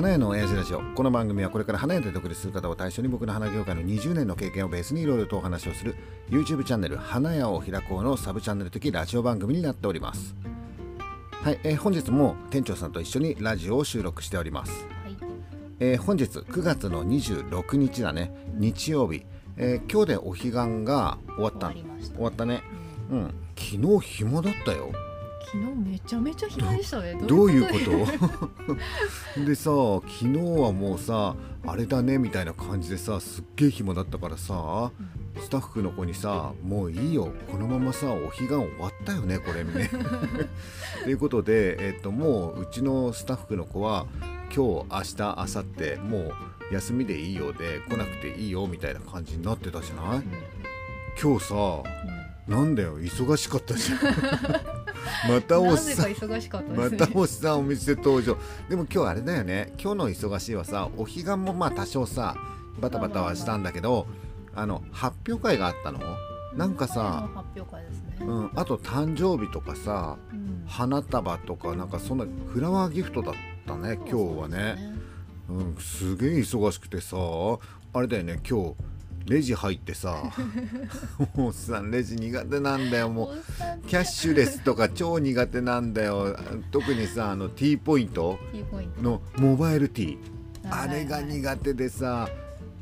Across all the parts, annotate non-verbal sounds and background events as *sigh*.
花屋の親父ラジオ。この番組はこれから花屋で独立する方を対象に僕の花業界の20年の経験をベースにいろいろとお話をする YouTube チャンネル花屋を開こうのサブチャンネル的ラジオ番組になっております。はい、えー、本日も店長さんと一緒にラジオを収録しております、はい。えー、本日9月の26日だね。日曜日、えー、今日でお彼岸が終わった。終わったね、うん、うん、昨日暇だったよ昨日めちゃめちゃ暇でしたね。どういうこと？でさ昨日はもうさあれだねみたいな感じでさすっげえ暇だったからさ、うん、スタッフの子にさ「もういいよ。このままさお彼岸終わったよねこれね」*laughs* ということで、えっと、もううちのスタッフの子は今日明日明後日もう休みでいいよで来なくていいよみたいな感じになってたじゃない、うん、今日さ、うん、なんだよ忙しかったじゃん *laughs* またおっさん。またおっさんお店登場。でも今日あれだよね。今日の忙しいはさお彼岸もまあ多少さバタバタはしたんだけどあの発表会があったの？なんかさ、うん、あと誕生日とかさ、うん、花束とかなんかそんなフラワーギフトだったね今日はね。うん、すげえ忙しくてさあれだよね今日レジ入ってさ *laughs* おっさんレジ苦手なんだよ。もうキャッシュレスとか超苦手なんだよ。特にさあの T ポイントのモバイル T あれが苦手でさ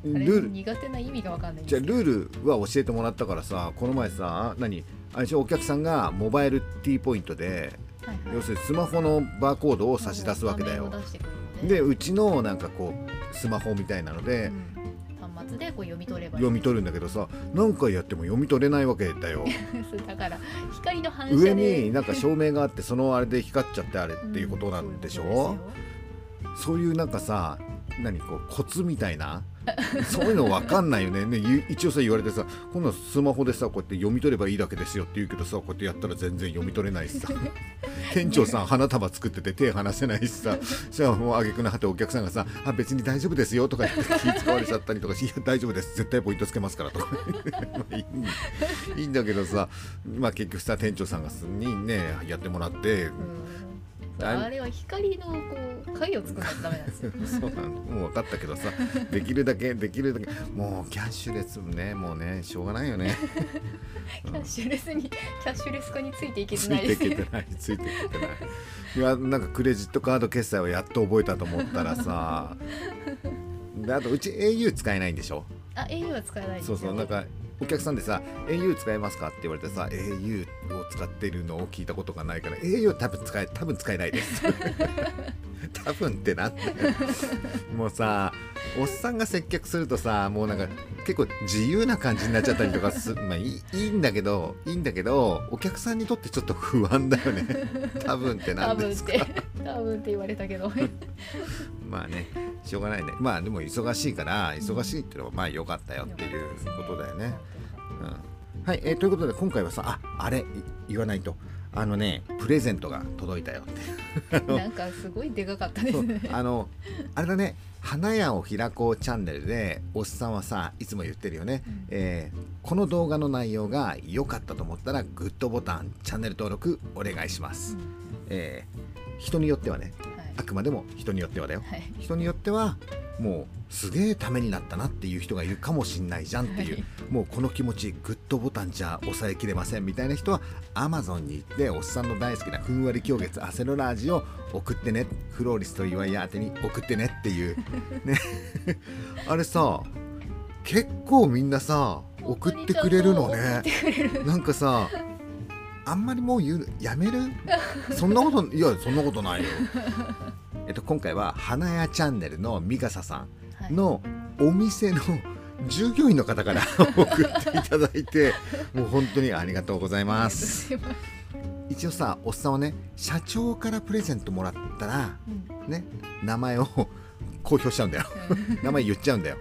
ルール。苦手な意味が分かんないじゃあルールは教えてもらったからさこの前さ何？あれお客さんがモバイル T ポイントで、はいはい、要するにスマホのバーコードを差し出すわけだよ。でうちのなんかこうスマホみたいなので、うんでこう読み取れば読み取るんだけどさ何回やっても読み取れないわけだよ。*laughs* だから光の反射上になんか照明があってそのあれで光っちゃってあれっていうことなんでしょ、*laughs* うん、そういうなんかさ何こうコツみたいな？*laughs* そういうの分かんないよね。ね一応さ言われてさ今度スマホでさこうやって読み取ればいいだけですよって言うけどさこうやってやったら全然読み取れないしさ。*laughs* 店長さん花束作ってて手離せないしさ。じゃあもう挙句の果てお客さんがさ「あ別に大丈夫ですよ」とか言って気使われちゃったりとか「いや大丈夫です。絶対ポイントつけますから」とか。*laughs* いいいいんだけどさ。まあ結局さ店長さんがにねやってもらって。あれは光のこう影を作らないとダメなんですよ。*laughs* そうなの。もう分かったけどさ *laughs* できるだけできるだけもうキャッシュレスねもうねしょうがないよね。*laughs* キャッシュレスにキャッシュレス化についていけてない。ですついていけてないついていけてない。いやなんかクレジットカード決済をやっと覚えたと思ったらさであとうち au 使えないんでしょ？あ au は使えないそうそうなんかお客さんでさ au 使えますかって言われてさ au を使ってるのを聞いたことがないから au 多分使え多分使えないです。*laughs* 多分ってなってもうさおっさんが接客するとさもうなんか結構自由な感じになっちゃったりとかす *laughs* まあいいいいんだけどいいんだけどお客さんにとってちょっと不安だよね。*laughs* 多分って何ですか？多分って言われたけど。まあねしょうがないね。まあでも忙しいから忙しいっていうのはまあ良かったよっていうことだよね、うん、はい、えー、ということで今回はさああれ言わないと。あのねプレゼントが届いたよって *laughs* なんかすごいでかかったですね。あのあれだね花屋を開こうチャンネルでおっさんはさいつも言ってるよね、うん、えー、この動画の内容が良かったと思ったらグッドボタンチャンネル登録お願いします、うん、えー、人によってはね、はい、あくまでも人によってはだよ、はい、人によってはもうすげえためになったなっていう人がいるかもしんないじゃんっていう、はい、もうこの気持ちグッドボタンじゃ抑えきれませんみたいな人は Amazon に行っておっさんの大好きなふんわり狂月アセロラージを送ってねフローリスト岩井宛てに送ってねっていうね *laughs* あれさ結構みんなさ送ってくれるのね。なんかさあんまりもう言うやめる？*laughs* そんなこといやそんなことないよ。えっと、今回は花屋チャンネルのミカサさんのお店の従業員の方から *laughs* 送っていただいてもう本当にありがとうございます。一応さおっさんはね社長からプレゼントもらったら、うん、ね名前を公表しちゃうんだよ。名前言っちゃうんだよ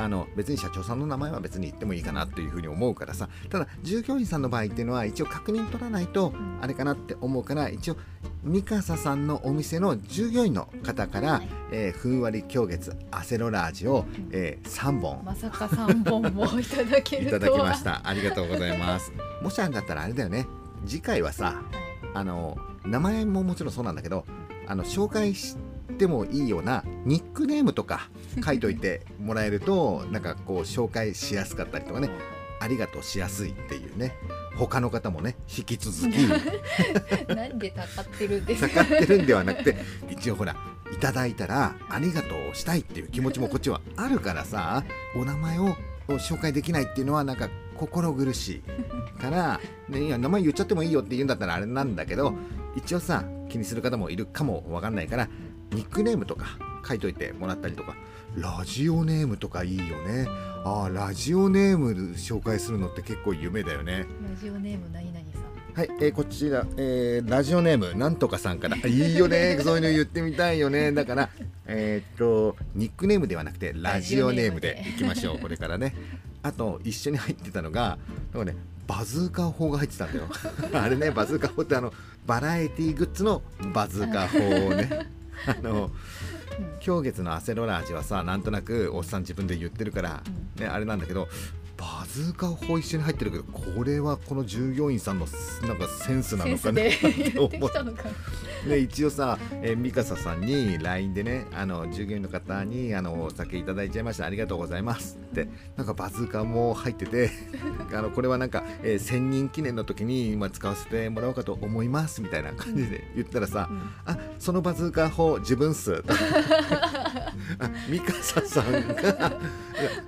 あの別に社長さんの名前は別に言ってもいいかなっていうふうに思うからさただ従業員さんの場合っていうのは一応確認取らないとあれかなって思うから一応ミカサさんのお店の従業員の方から、はい、えー、ふんわり狂月アセロラージを、えー、3本まさか3本もいただけるいただきました。ありがとうございます。*laughs* もしあれだったらあれだよね。次回はさ、はい、あの名前ももちろんそうなんだけどあの紹介しってもいいようなニックネームとか *laughs* 書いといてもらえるとなんかこう紹介しやすかったりとかねありがとうしやすいっていうね他の方もね引き続き *laughs* なんでたかってるんですか？かかってるんではなくて一応ほらいただいたらありがとうをしたいっていう気持ちもこっちはあるからさお名前を紹介できないっていうのはなんか心苦しいから、ね、いや名前言っちゃってもいいよって言うんだったらあれなんだけど一応さ気にする方もいるかもわかんないからニックネームとか書いといてもらったりとかラジオネームとかいいよね。ああラジオネーム紹介するのって結構夢だよね。ラジオネーム何々さん。はい、えーこちら、えーラジオネームなんとかさんから。*laughs* いいよね。そういうの言ってみたいよね。だからえーっとニックネームではなくてラジオネームでいきましょう。これからね。あと一緒に入ってたのがなんかねバズーカー砲が入ってたんだよ。*laughs* あれねバズーカー砲ってあのバラエティグッズのバズーカー砲をねあの今日月のアセロラ味はさなんとなくおっさん自分で言ってるから、ね、あれなんだけどバズーカ砲一緒に入ってるけどこれはこの従業員さんのなんかセンスなのかねで *laughs* と思っ言ってきたのか。で一応さ、えー、ミカサさんに LINE でねあの従業員の方にあのお酒いただいちゃいました。ありがとうございますって。なんかバズーカも入ってて *laughs* あのこれはなんか、えー1000人記念の時に今使わせてもらおうかと思いますみたいな感じで言ったらさ、うん。あそのバズーカ砲自分っす。あ *laughs* ミカサさんが。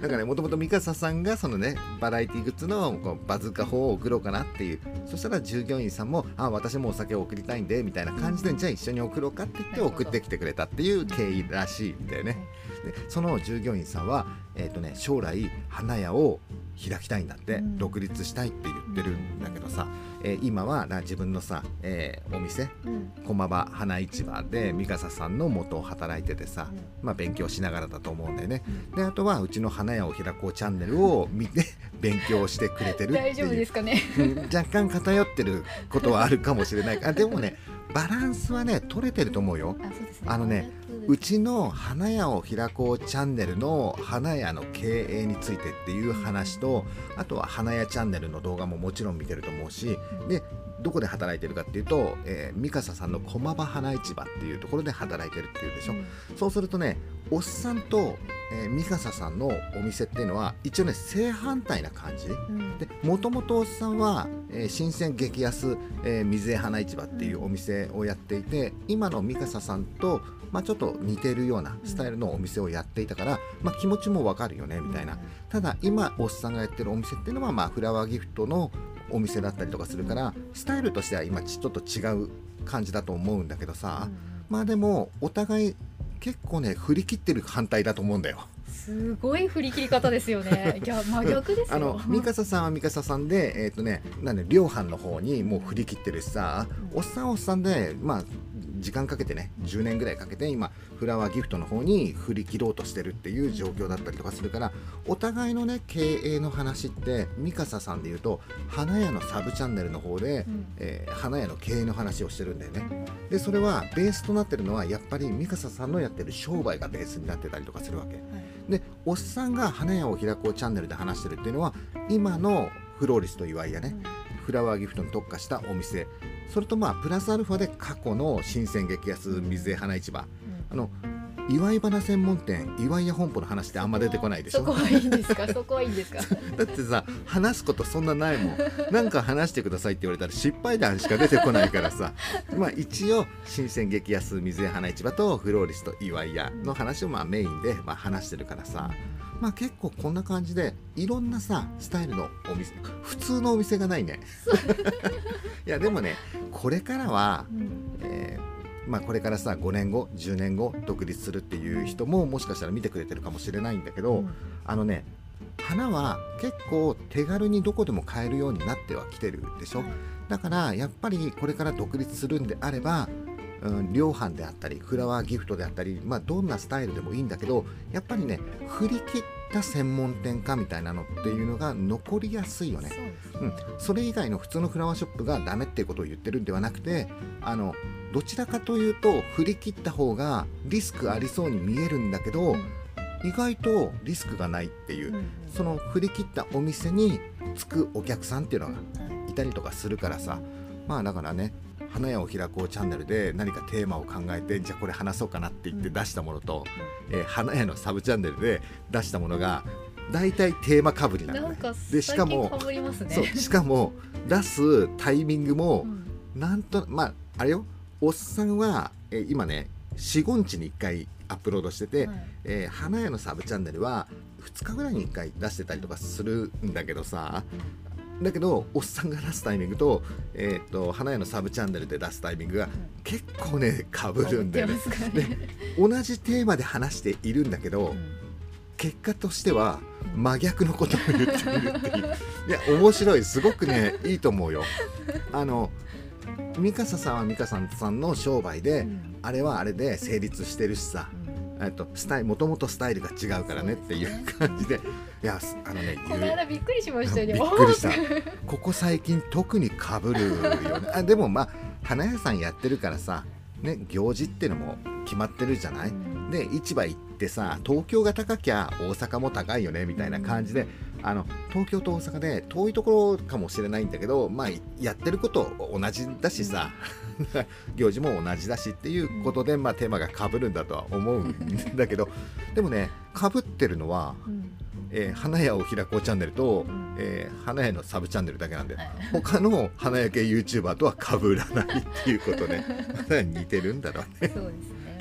なんかねもともとミカサさんがそのねバラエティグッズのこうバズーカ砲を送ろうかなっていう。そしたら従業員さんもあ私もお酒を送りたいんでみたいな感じで、じゃあ一緒に送ろうかって言って送ってきてくれたっていう経緯らしいんだよね。でその従業員さんは、えーとね、将来花屋を開きたいんだって、うん。独立したいって言ってるんだけどさ、えー今はな自分のさ、えーお店うん。駒場花市場で三笠さんの元を働いててさ、まあ、勉強しながらだと思うんだよね。であとはうちの花屋を開こうチャンネルを見て *laughs* 勉強してくれてるって大丈夫いうですかね？うん若干偏ってることはあるかもしれない。あでもねバランスはね取れてると思うよ。あそうですね。あのねうちの花屋を開こうチャンネルの花屋の経営についてっていう話とあとは花屋チャンネルの動画ももちろん見てると思うしでどこで働いてるかっていうと、えー、三笠さんの駒場花市場っていうところで働いてるっていうでしょ、そうするとねおっさんと、えー、三笠さんのお店っていうのは一応ね正反対な感じ。うん。でもともとおっさんは、えー新鮮激安、えー水江花市場っていうお店をやっていて、今の三笠さんと、まあ、ちょっと似てるようなスタイルのお店をやっていたから、まあ、気持ちもわかるよねみたいな、ただ今おっさんがやってるお店っていうのは、まあ、フラワーギフトのお店だったりとかするからスタイルとしては今ちょっと違う感じだと思うんだけどさ、まあでもお互い結構ね振り切ってる反対だと思うんだよ。すごい振り切り方ですよね。いや真逆ですよ。あの三笠さんは三笠さんでえっ、とねなんで量販の方にもう振り切ってるしさ、うんおっさんはおっさんでまあ時間かけてね10年ぐらいかけて今フラワーギフトの方に振り切ろうとしてるっていう状況だったりとかするからお互いのね経営の話って三笠さんで言うと花屋のサブチャンネルの方で、うん。えー花屋の経営の話をしてるんだよね。でそれはベースとなってるのはやっぱり三笠さんのやってる商売がベースになってたりとかするわけ。はい。でおっさんが花屋を開こうチャンネルで話してるっていうのは今のフローリスト岩井やね、フラワーギフトに特化したお店それとまあプラスアルファで過去の新鮮激安水江花市場。あの岩井花専門店岩井屋本舗の話ってあんま出てこないでしょ？そこはいいんですか？そこはいいんですか？*laughs* だってさ話すことそんなないもん。なんか話してくださいって言われたら失敗談しか出てこないからさ。*laughs* まあ一応新鮮激安水江花市場とフローリスト岩井屋の話をまあメインでまあ話してるからさ。まあ結構こんな感じでいろんなさスタイルのお店普通のお店がないね。*laughs* いやでもねこれからは、うん。えーまあ、これからさ5年後10年後独立するっていう人ももしかしたら見てくれてるかもしれないんだけど、うん。あのね花は結構手軽にどこでも買えるようになってはきてるでしょ、だからやっぱりこれから独立するんであれば、うん、量販であったりフラワーギフトであったり、まあ、どんなスタイルでもいいんだけどやっぱりね振り切った専門店化みたいなのっていうのが残りやすいよね。そうん、それ以外の普通のフラワーショップがダメっていうことを言ってるんではなくてあのどちらかというと振り切った方がリスクありそうに見えるんだけど、意外とリスクがないっていう、その振り切ったお店に着くお客さんっていうのがはいいたりとかするからさ。まあだからね花屋を開こうチャンネルで何かテーマを考えてじゃあこれ話そうかなって言って出したものと、えー花屋のサブチャンネルで出したものが大体テーマかぶりなのね。でしかもね。そうしかも出すタイミングもうん。なんとまああれよおっさんは、えー今ね45日に1回アップロードしてて、はい。えー花屋のサブチャンネルは2日ぐらいに1回出してたりとかするんだけどさだけどおっさんが出すタイミングと,、えー、と花屋のサブチャンネルで出すタイミングが結構ねかぶるんだよね。でね。同じテーマで話しているんだけど、うん。結果としては真逆のことを言っているっていう。*laughs* いや面白い。すごくねいいと思うよ。あのミカサさんはミカさんさんの商売で、うん。あれはあれで成立してるしさ、えっとスタイもともとスタイルが違うからねっていう感じで。いやすあのねこの間びっくりしましたよね。びっくりした。*laughs* ここ最近特にかぶるよね。あでもまあ花屋さんやってるからさね行事ってのも決まってるじゃない、で市場行ってさ東京が高きゃ大阪も高いよねみたいな感じで、あの東京と大阪で遠いところかもしれないんだけどまあやってること同じだしさ、行事も同じだしっていうことで、まあ、テーマがかぶるんだとは思うんだけどでもねかぶってるのは、うん。えー花屋を開こうチャンネルと、ん。えー花屋のサブチャンネルだけなんではい他の花屋系 YouTuber とはかぶらないっていうことね *laughs* 似てるんだろうね。そうですね。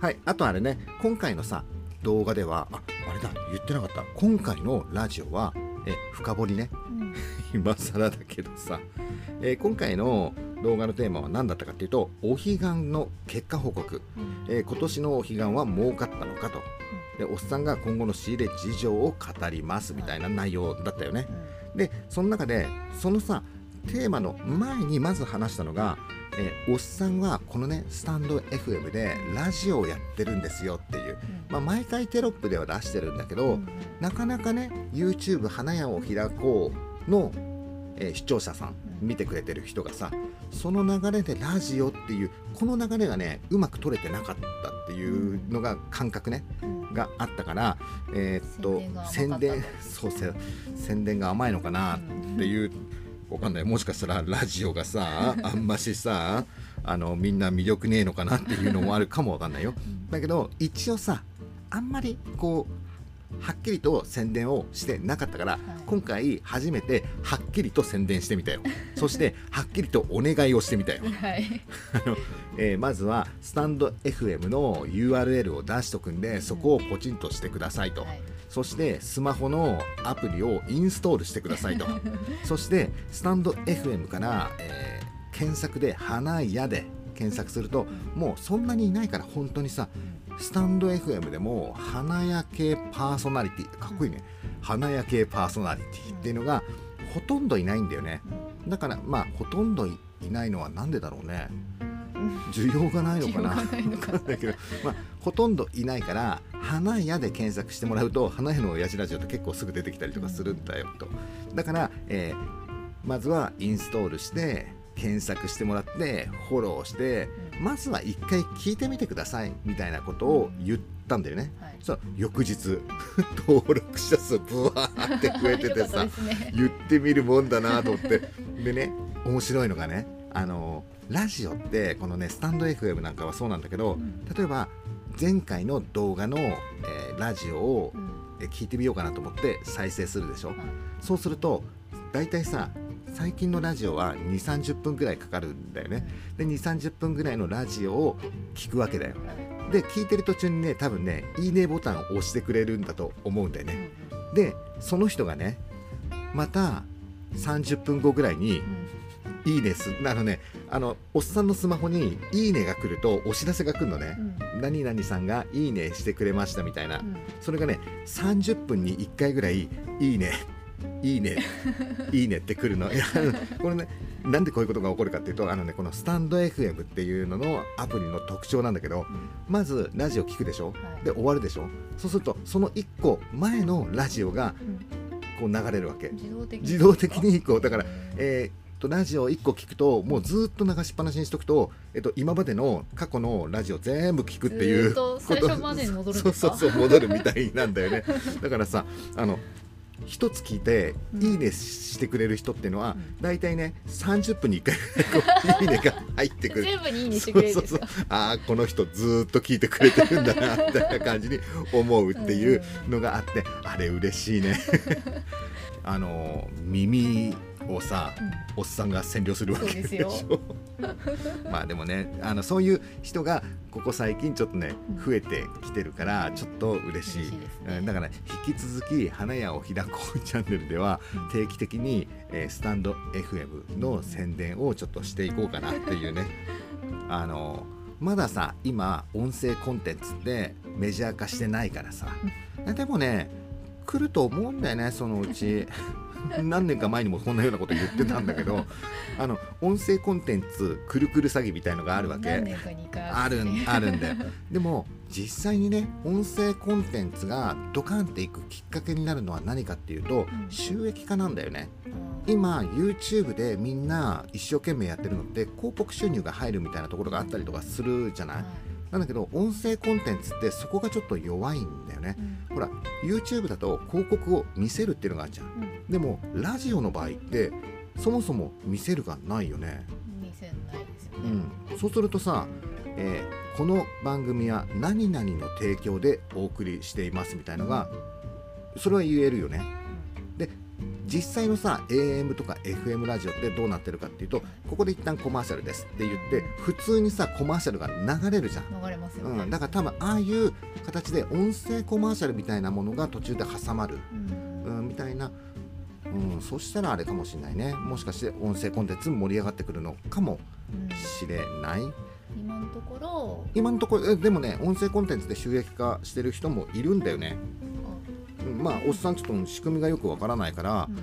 はい。あとあれね今回のさ動画ではああれだ言ってなかった。今回のラジオはえ深掘りね。うん。*laughs* 今更だけどさ、えー今回の動画のテーマは何だったかっていうとお彼岸の結果報告、うん。えー今年のお彼岸は儲かったのかと。でおっさんが今後の仕入れ事情を語りますみたいな内容だったよね。でその中でそのさテーマの前にまず話したのが、えーおっさんはこのねスタンド FM でラジオをやってるんですよっていう、まあ、毎回テロップでは出してるんだけど、うん。なかなかね YouTube 花屋を開こうの、えー視聴者さんうん。見てくれてる人がさその流れでラジオっていうこの流れがねうまく取れてなかったっていうのが感覚ねうん。があったからえーっと宣伝そうせ宣伝が甘いのかなっていうわかんない。もしかしたらラジオがさ *laughs* あんましさあのみんな魅力ねえのかなっていうのもあるかもわかんないよ。だけど一応さあんまりこうはっきりと宣伝をしてなかったから、い。今回初めてはっきりと宣伝してみたよ。*laughs* そしてはっきりとお願いをしてみたよ、はい。*laughs* あのえーまずはスタンド FM の URL を出しとくんでそこをポチンとしてくださいと、はいそしてスマホのアプリをインストールしてくださいと。*laughs* そしてスタンド FM から、えー検索で「花屋」で検索するともうそんなにいないから本当にさスタンド FM でも花屋系パーソナリティかっこいいね。花屋系パーソナリティっていうのがほとんどいないんだよね。だからまあほとんどいいないのはなんでだろうね。需要がないのかな。需要がないのかな。だけど、まあ、ほとんどいないから花屋で検索してもらうと花屋の親父ラジオって結構すぐ出てきたりとかするんだよと。だから、えーまずはインストールして検索してもらってフォローしてまずは一回聞いてみてくださいみたいなことを言ったんだよね。はい。そう翌日 *laughs* 登録者数ブワーって増えててさ *laughs* ね。言ってみるもんだなと思って。でね面白いのがねあのラジオってこのねスタンド FM なんかはそうなんだけどうん。例えば前回の動画の、えーラジオをうん。えー聞いてみようかなと思って再生するでしょ？はいそうすると大体さ最近のラジオは2 3 0分ぐらいかかるんだよね。で2 3 0分ぐらいのラジオを聞くわけだよ。で聞いてる途中にね多分ねいいねボタンを押してくれるんだと思うんだよね。でその人がねまた30分後ぐらいに「いいねす」あのねあのおっさんのスマホに「いいね」が来るとお知らせが来るのね。うん。何々さんが「いいね」してくれましたみたいな。うん。それがね30分に1回ぐらい「いいね」いいね、*laughs* いいねってくるの。いやこれね、なんでこういうことが起こるかっていうと、あのね、このスタンド FM っていうののアプリの特徴なんだけど、まずラジオ聞くでしょ、はい。で終わるでしょ？そうするとその1個前のラジオがうん。こう流れるわけ。自動的に。自動的にこう。だからえーっとラジオ1個聞くともうずっと流しっぱなしにしとくと、えっと、今までの過去のラジオ全部聞くっていうずーっと最初までに戻るそうそうそう戻るみたいなんだよね。*laughs* だからさあの一つ聞いて「うん。いいね」してくれる人っていうのは、うん。大体ね30分に1回いこう *laughs* いいねが入ってくる。全部にいいにしてくれるああこの人ずーっと聞いてくれてるんだなみたいな感じに思うっていうのがあってあれ嬉しいね。*laughs* あの耳をさおっさんが占領するわけでしょ。まあでもねあのそういう人がここ最近ちょっとねうん。増えてきてるからちょっと嬉しい。だから引き続き「花屋を開こう」チャンネルではうん。定期的に、えースタンド FM の宣伝をちょっとしていこうかなっていうね。*laughs* あのまださ今音声コンテンツってメジャー化してないからさ。でもね来ると思うんだよねそのうち *laughs* 何年か前にもこんなようなこと言ってたんだけど *laughs* あの音声コンテンツくるくる詐欺みたいのがあるわけ。あるんあるんだよ。でも実際にね音声コンテンツがドカンっていくきっかけになるのは何かっていうと、うん。収益化なんだよね。うん。今 YouTube でみんな一生懸命やってるのって広告収入が入るみたいなところがあったりとかするじゃない、はい。なんだけど音声コンテンツってそこがちょっと弱いんだよね。うん。ほら YouTube だと広告を見せるっていうのがあるじゃんでもラジオの場合ってそもそも見せるがないよね。見せないですようねん、そうするとさ、えーこの番組は何々の提供でお送りしていますみたいのがそれは言えるよね。実際のさ AM とか FM ラジオってどうなってるかっていうとここで一旦コマーシャルですって言って普通にさコマーシャルが流れるじゃん、流れますよね。うん、だから多分ああいう形で音声コマーシャルみたいなものが途中で挟まる、うん。うん、みたいな、うん、そしたらあれかもしれないね。もしかして音声コンテンツ盛り上がってくるのかもうんしれない。今のところ。今のところえでもね音声コンテンツで収益化してる人もいるんだよね、うん。まあおっさんちょっと仕組みがよくわからないからうん。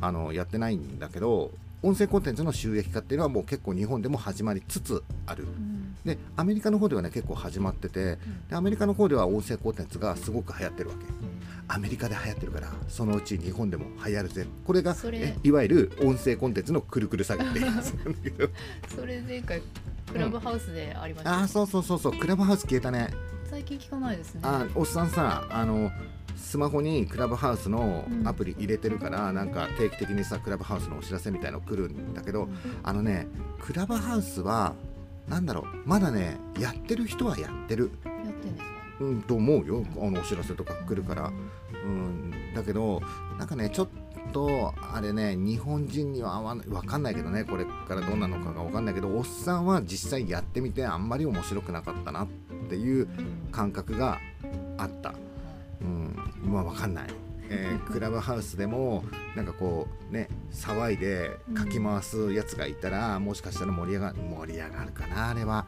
あのやってないんだけど音声コンテンツの収益化っていうのはもう結構日本でも始まりつつある。うん。でアメリカの方ではね結構始まっててでアメリカの方では音声コンテンツがすごく流行ってるわけアメリカで流行ってるからそのうち日本でも流行るぜ。これがいわゆる音声コンテンツのくるくる詐欺って。やつなんだけどそれ前回クラブハウスでありました、ああそうそうそうそう。クラブハウス消えたね。最近聞かないですね。あおっさんさあのスマホにクラブハウスのアプリ入れてるから、なんか定期的にさクラブハウスのお知らせみたいの来るんだけど、うん。あのねクラブハウスはなんだろう。まだねやってる人はやってる、やってんですか？うん、と思うよあのお知らせとか来るから、うんうん、だけどなんかねちょっとあれね日本人には合わないわかんないけどねこれからどうなのかがわかんないけどおっさんは実際やってみてあんまり面白くなかったなっていう感覚があった。うん、まあわかんない、えー *laughs* クラブハウスでもなんかこうね騒いでかき回すやつがいたら、もしかしたら盛り上が盛り上がるかなあれは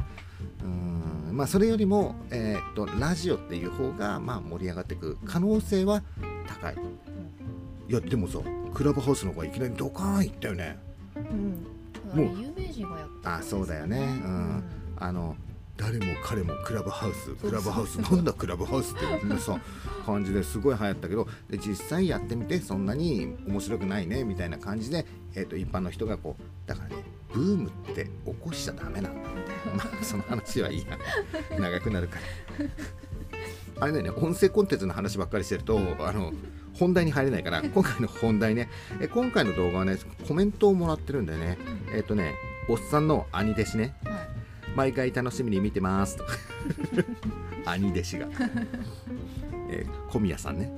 うん。まあそれよりも、えーっとラジオっていう方がまあ盛り上がっていく可能性は高い。いやでもさクラブハウスの方がいきなりドカーンいったよね。うん。あもう。れ有名人がやった。あそうだよね。うん。あの誰も彼もクラブハウスクラブハウスなんだクラブハウスってさ感じですごい流行ったけどで実際やってみてそんなに面白くないねみたいな感じで、えー、と一般の人がこうだからねブームって起こしちゃダメなんだ。まあその話はいいや *laughs* 長くなるから。あれだよね。音声コンテンツの話ばっかりしてるとあの本題に入れないから *laughs* 今回の本題ね。え今回の動画はねコメントをもらってるんだよね。えっ、とねおっさんの兄弟子ね。はい。毎回楽しみに見てますと。*laughs* 兄弟子が、えー小宮さんね。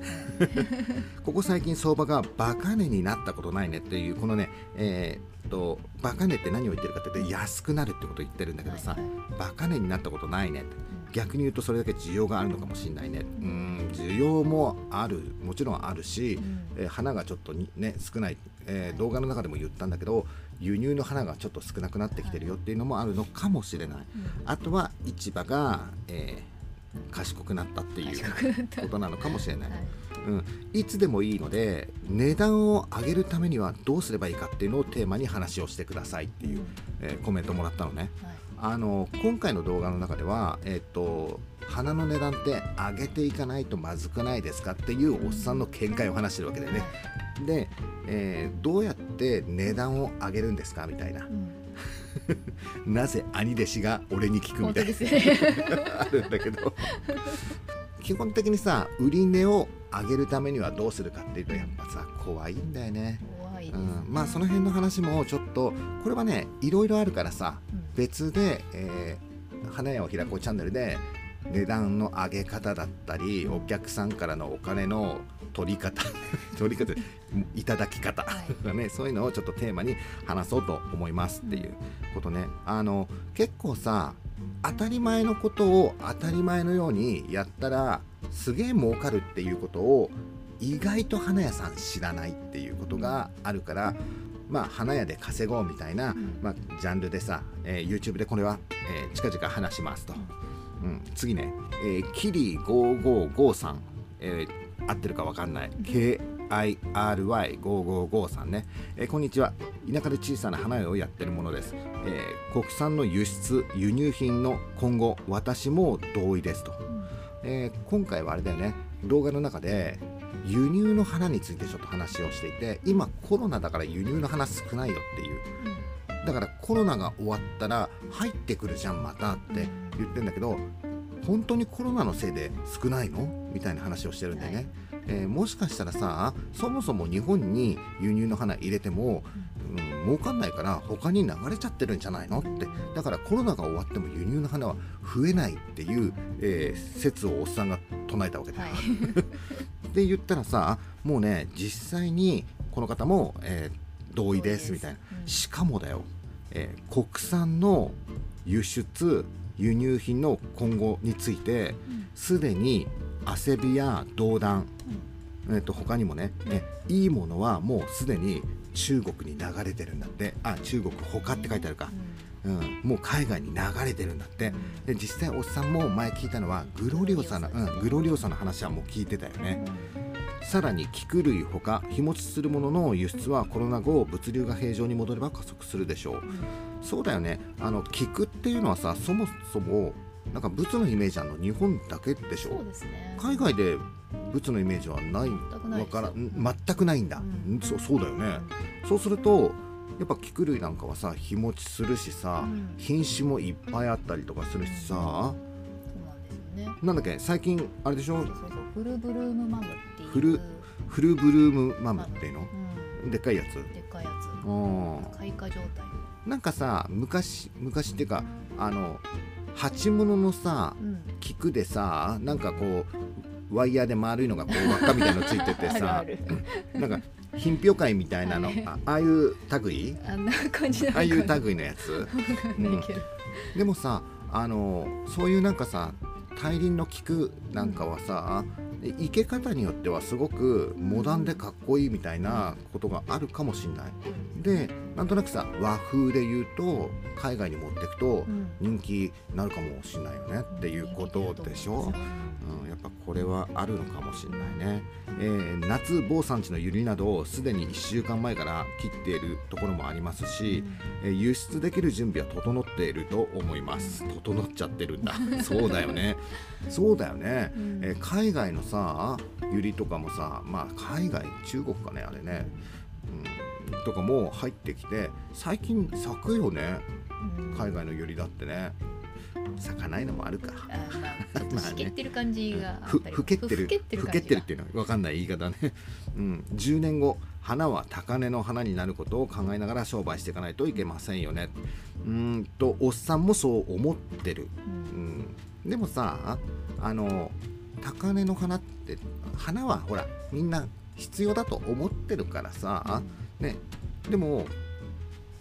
ここ最近相場がバカ値になったことないねっていうこのねえーっとバカ値って何を言ってるかっていうと安くなるってことを言ってるんだけどさ、バカ値になったことないねって。逆に言うとそれだけ需要があるのかもしれないね。うん。需要もあるもちろんあるし、うん。えー花がちょっとにね少ない、えー動画の中でも言ったんだけど輸入の花がちょっと少なくなってきてるよっていうのもあるのかもしれない、うん。あとは市場が、えー賢くなったっていうことなのかもしれない、はいうん、いつでもいいので値段を上げるためにはどうすればいいかっていうのをテーマに話をしてくださいっていう、えーコメントもらったのね。はい。あの今回の動画の中では、えっと花の値段って上げていかないとまずくないですかっていうおっさんの見解を話してるわけだよね。で、えーどうやって値段を上げるんですかみたいな。うん。*laughs* なぜ兄弟子が俺に聞くみたいな。ね。*laughs* あるんだけど基本的にさ売り値を上げるためにはどうするかっていうとやっぱさ怖いんだよね。ね。うん、まあその辺の話もちょっとこれはねいろいろあるからさうん。別で、えー花屋を開こうチャンネルで値段の上げ方だったりお客さんからのお金の取り方 *laughs* 取り方いただき方ね。そういうのをちょっとテーマに話そうと思いますっていうことね。あの結構さ当たり前のことを当たり前のようにやったらすげえ儲かるっていうことを意外と花屋さん知らないっていうことがあるからまあ花屋で稼ごうみたいな、ん。まあ、ジャンルでさ、えー YouTube でこれは、えー近々話しますと、うん、次ね、えーキリ5553、えー合ってるかわかんない。KIRY5553 ね、えーこんにちは。田舎で小さな花屋をやってるものです、えー国産の輸出輸入品の今後私も同意ですと、えー今回はあれだよね。動画の中で輸入の花についてちょっと話をしていて今コロナだから輸入の花少ないよっていう。だからコロナが終わったら入ってくるじゃんまたって言ってんだけど本当にコロナのせいで少ないの？みたいな話をしてるんだよね、えーもしかしたらさそもそも日本に輸入の花入れても、うん、儲かんないから他に流れちゃってるんじゃないの？って。だからコロナが終わっても輸入の花は増えないっていう、えー説をおっさんが唱えたわけだよ、はい。*laughs* って言ったらさもうね実際にこの方も、えー同意ですみたいな、うん。しかもだよ、えー国産の輸出輸入品の今後についてうん。すでにアセビや銅弾、えー、と他にもね、えいいものはもうすでに中国に流れてるんだって。あ中国他って書いてあるか、うん、もう海外に流れてるんだって。で実際おっさんも前聞いたのはグロリオサの、うん、グロリオサの話はもう聞いてたよね、さらに菊類ほか日持ちするものの輸出はコロナ後物流が平常に戻れば加速するでしょう、そうだよね。あの菊っていうのはさそもそもなんか仏のイメージあるの日本だけでしょ。そうですね。海外で仏のイメージはない全からん全くないんだ、うん。んそうそうだよね、そうするとやっぱ菊類なんかはさ日持ちするしさ、うん。品種もいっぱいあったりとかするしさ、そうなんですよね。なんだっけ最近あれでしょ？そうそうそう。フルブルームマムフルフルブルームマムっていうの、うん。でっかいやつ。でっかいやつ。うん。開花状態。なんかさ昔昔っていうかあの鉢物のさうん。菊でさなんかこうワイヤーで丸いのがこう輪っかみたいのついててさ *laughs* なんか品評会みたいなの。はいあああいう類？あんな感じああいうな類のやつ？*laughs* わかんでもさあのそういうなんかさ大輪の菊なんかはさ、で生け方によってはすごくモダンでかっこいいみたいなことがあるかもしんない。でなんとなくさ和風で言うと海外に持っていくとうん。人気になるかもしんないよねっていうことでしょ？うん、やっぱこれはあるのかもしれないね、えー夏某産地のユリなどをすでに1週間前から切っているところもありますし、えー輸出できる準備は整っていると思います。整っちゃってるんだ。*laughs* そうだよね。そうだよね、うん。えー海外のさユリとかもさまあ海外中国かねあれね、うん、とかも入ってきて最近咲くよね。海外のユリだってね。咲かないのもあるか。あまあちょっとってる感じがあふけってる。ふけってるってるっていうのは分かんない言い方ね、*laughs* うん、10年後花は高値の花になることを考えながら商売していかないといけませんよね。うーんとおっさんもそう思ってる、ううん。ん、でもさあの高値の花って花はほらみんな必要だと思ってるからさ、ね。でも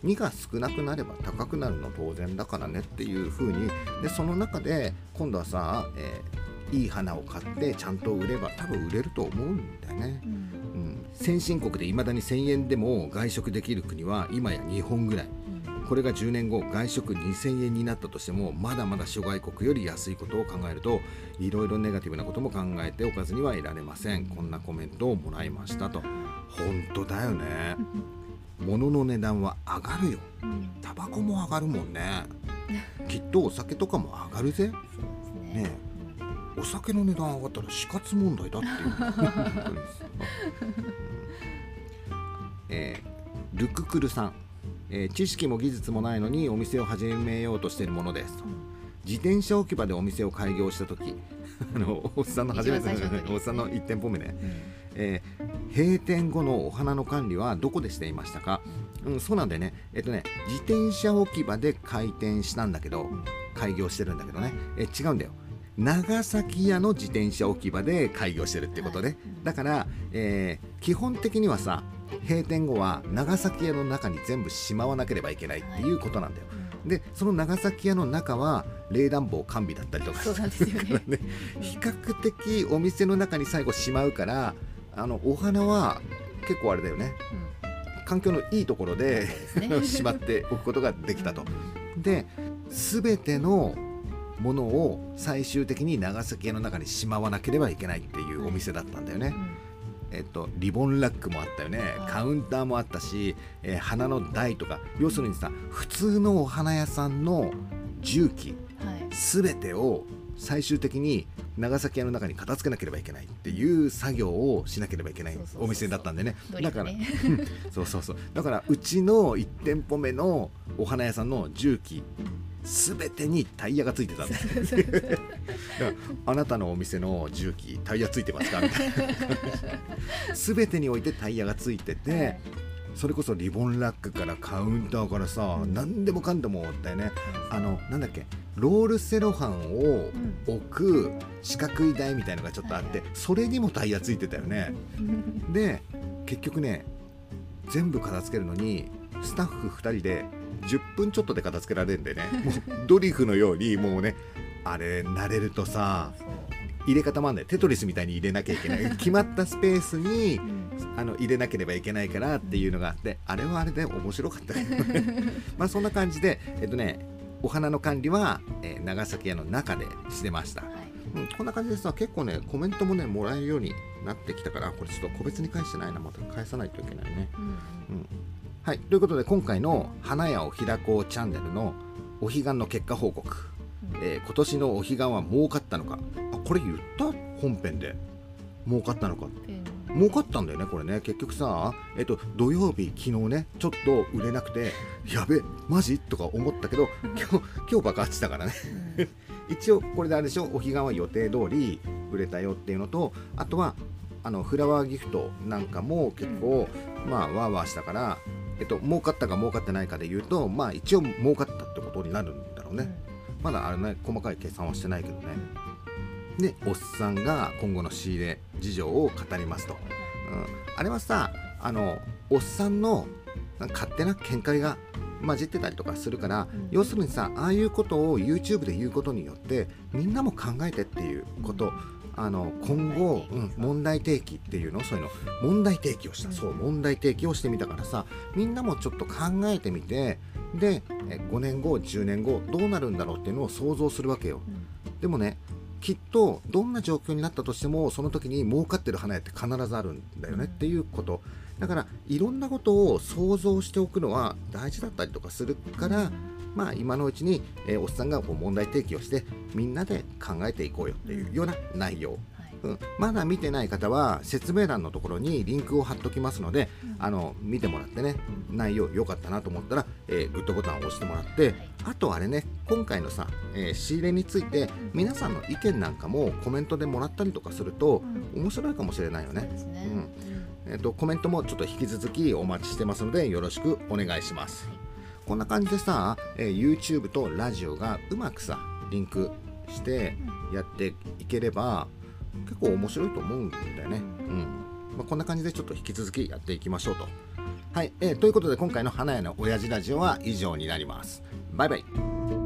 2が少なくなれば高くなるの当然だからねっていう風にでその中で今度はさ、えーいい花を買ってちゃんと売れば多分売れると思うんだよね、うん。うん、先進国でいまだに1000円でも外食できる国は今や日本ぐらい。うんこれが10年後外食2000円になったとしてもまだまだ諸外国より安いことを考えるといろいろネガティブなことも考えておかずにはいられません。こんなコメントをもらいましたと。本当だよね。*laughs* 物の値段は上がるよ。うんタバコも上がるもんね。きっとお酒とかも上がるぜ。ね。ねお酒の値段上がったら死活問題だっていう。*laughs* えールククルさん、えー知識も技術もないのにお店を始めようとしているものです。と自転車置き場でお店を開業した時 *laughs* あのおっさんの初めての時。おっさんの1店舗目ね、うん。えー閉店後のお花の管理はどこでしていましたか、うん、そうなんだよね。えっとね自転車置き場で開店したんだけど開業してるんだけどね。え違うんだよ。長崎屋の自転車置き場で開業してるってことね、はい。だから、えー基本的にはさ閉店後は長崎屋の中に全部しまわなければいけないっていうことなんだよ、うんでその長崎屋の中は冷暖房完備だったりとか。そうなんですよね。*laughs* ね比較的お店の中に最後しまうからあのお花は結構あれだよね。環境のいいところでですね。*laughs* しまっておくことができたと。で全てのものを最終的に長崎屋の中にしまわなければいけないっていうお店だったんだよね。えっと、リボンラックもあったよね。はいカウンターもあったし、えー花の台とか要するにさ普通のお花屋さんの重機うんはい。全てを最終的に長崎屋の中に片付けなければいけないっていう作業をしなければいけないお店だったんでね。だから、*laughs* そうそうそう。だからうちの1店舗目のお花屋さんの重機全てにタイヤがついてたんで。*laughs* すあなたのお店の重機タイヤついてますか？みたいな。*laughs* 全てにおいてタイヤがついてて、それこそリボンラックからカウンターからさ、うん。何でもかんでもだよね。あのなんだっけ？ロールセロハンを置く四角い台みたいのがちょっとあって、はいそれにもタイヤついてたよね。*laughs* で結局ね全部片付けるのにスタッフ2人で10分ちょっとで片付けられるんでね。*laughs* もうドリフのようにもうねあれ慣れるとさ入れ方もあんだよ。テトリスみたいに入れなきゃいけない。*laughs* 決まったスペースにうんあの入れなければいけないからっていうのがあってあれはあれで面白かったけど。ね *laughs* まあそんな感じでえっとねお花の管理は、えー長崎屋の中でしてました、はい。うん、こんな感じでさ結構ねコメントもねもらえるようになってきたからこれちょっと個別に返してないなまた返さないといけないね。うんうん。はいということで今回の「花屋を開こうチャンネル」のお彼岸の結果報告、えー今年のお彼岸は儲かったのか。あこれ言った？本編で。儲かったのか。ペン儲かったんだよねこれね。結局さえっと土曜日昨日ねちょっと売れなくてやべマジ？とか思ったけど今日今日爆発したからね。うん。*laughs* 一応これであれでしょ？お彼岸は予定通り売れたよっていうのとあとはあのフラワーギフトなんかも結構、まあワーワーしたからえっと儲かったか儲かってないかで言うとまあ一応儲かったってことになるんだろうね、まだあれね細かい計算はしてないけどねでおっさんが今後の仕入れ事情を語りますと、うん、あれはさあのおっさんの勝手な見解が混じってたりとかするから、うん。要するにさああいうことを YouTube で言うことによってみんなも考えてっていうことあの今後、うん、問題提起っていうの？そういうの。問題提起をした、うん。そう問題提起をしてみたからさみんなもちょっと考えてみてでえ5年後10年後どうなるんだろうっていうのを想像するわけよ。うん。でもねきっとどんな状況になったとしてもその時に儲かってる花屋って必ずあるんだよねうん。っていうこと。だからいろんなことを想像しておくのは大事だったりとかするからまあ今のうちに、えーおっさんがこう問題提起をしてみんなで考えていこうよっていうような内容、はいうん、まだ見てない方は説明欄のところにリンクを貼っときますのでうん。あの見てもらってね内容良かったなと思ったら、えーグッドボタンを押してもらってあとあれね今回のさ、えー仕入れについて皆さんの意見なんかもコメントでもらったりとかするとうん。面白いかもしれないよね。そうん。うん。えっとコメントもちょっと引き続きお待ちしてますのでよろしくお願いします。こんな感じでさ、えー YouTube とラジオがうまくさリンクしてやっていければ結構面白いと思うんだよね。うんまあ、こんな感じでちょっと引き続きやっていきましょうと。はい、えーということで今回の花屋の親父ラジオは以上になります。バイバイ。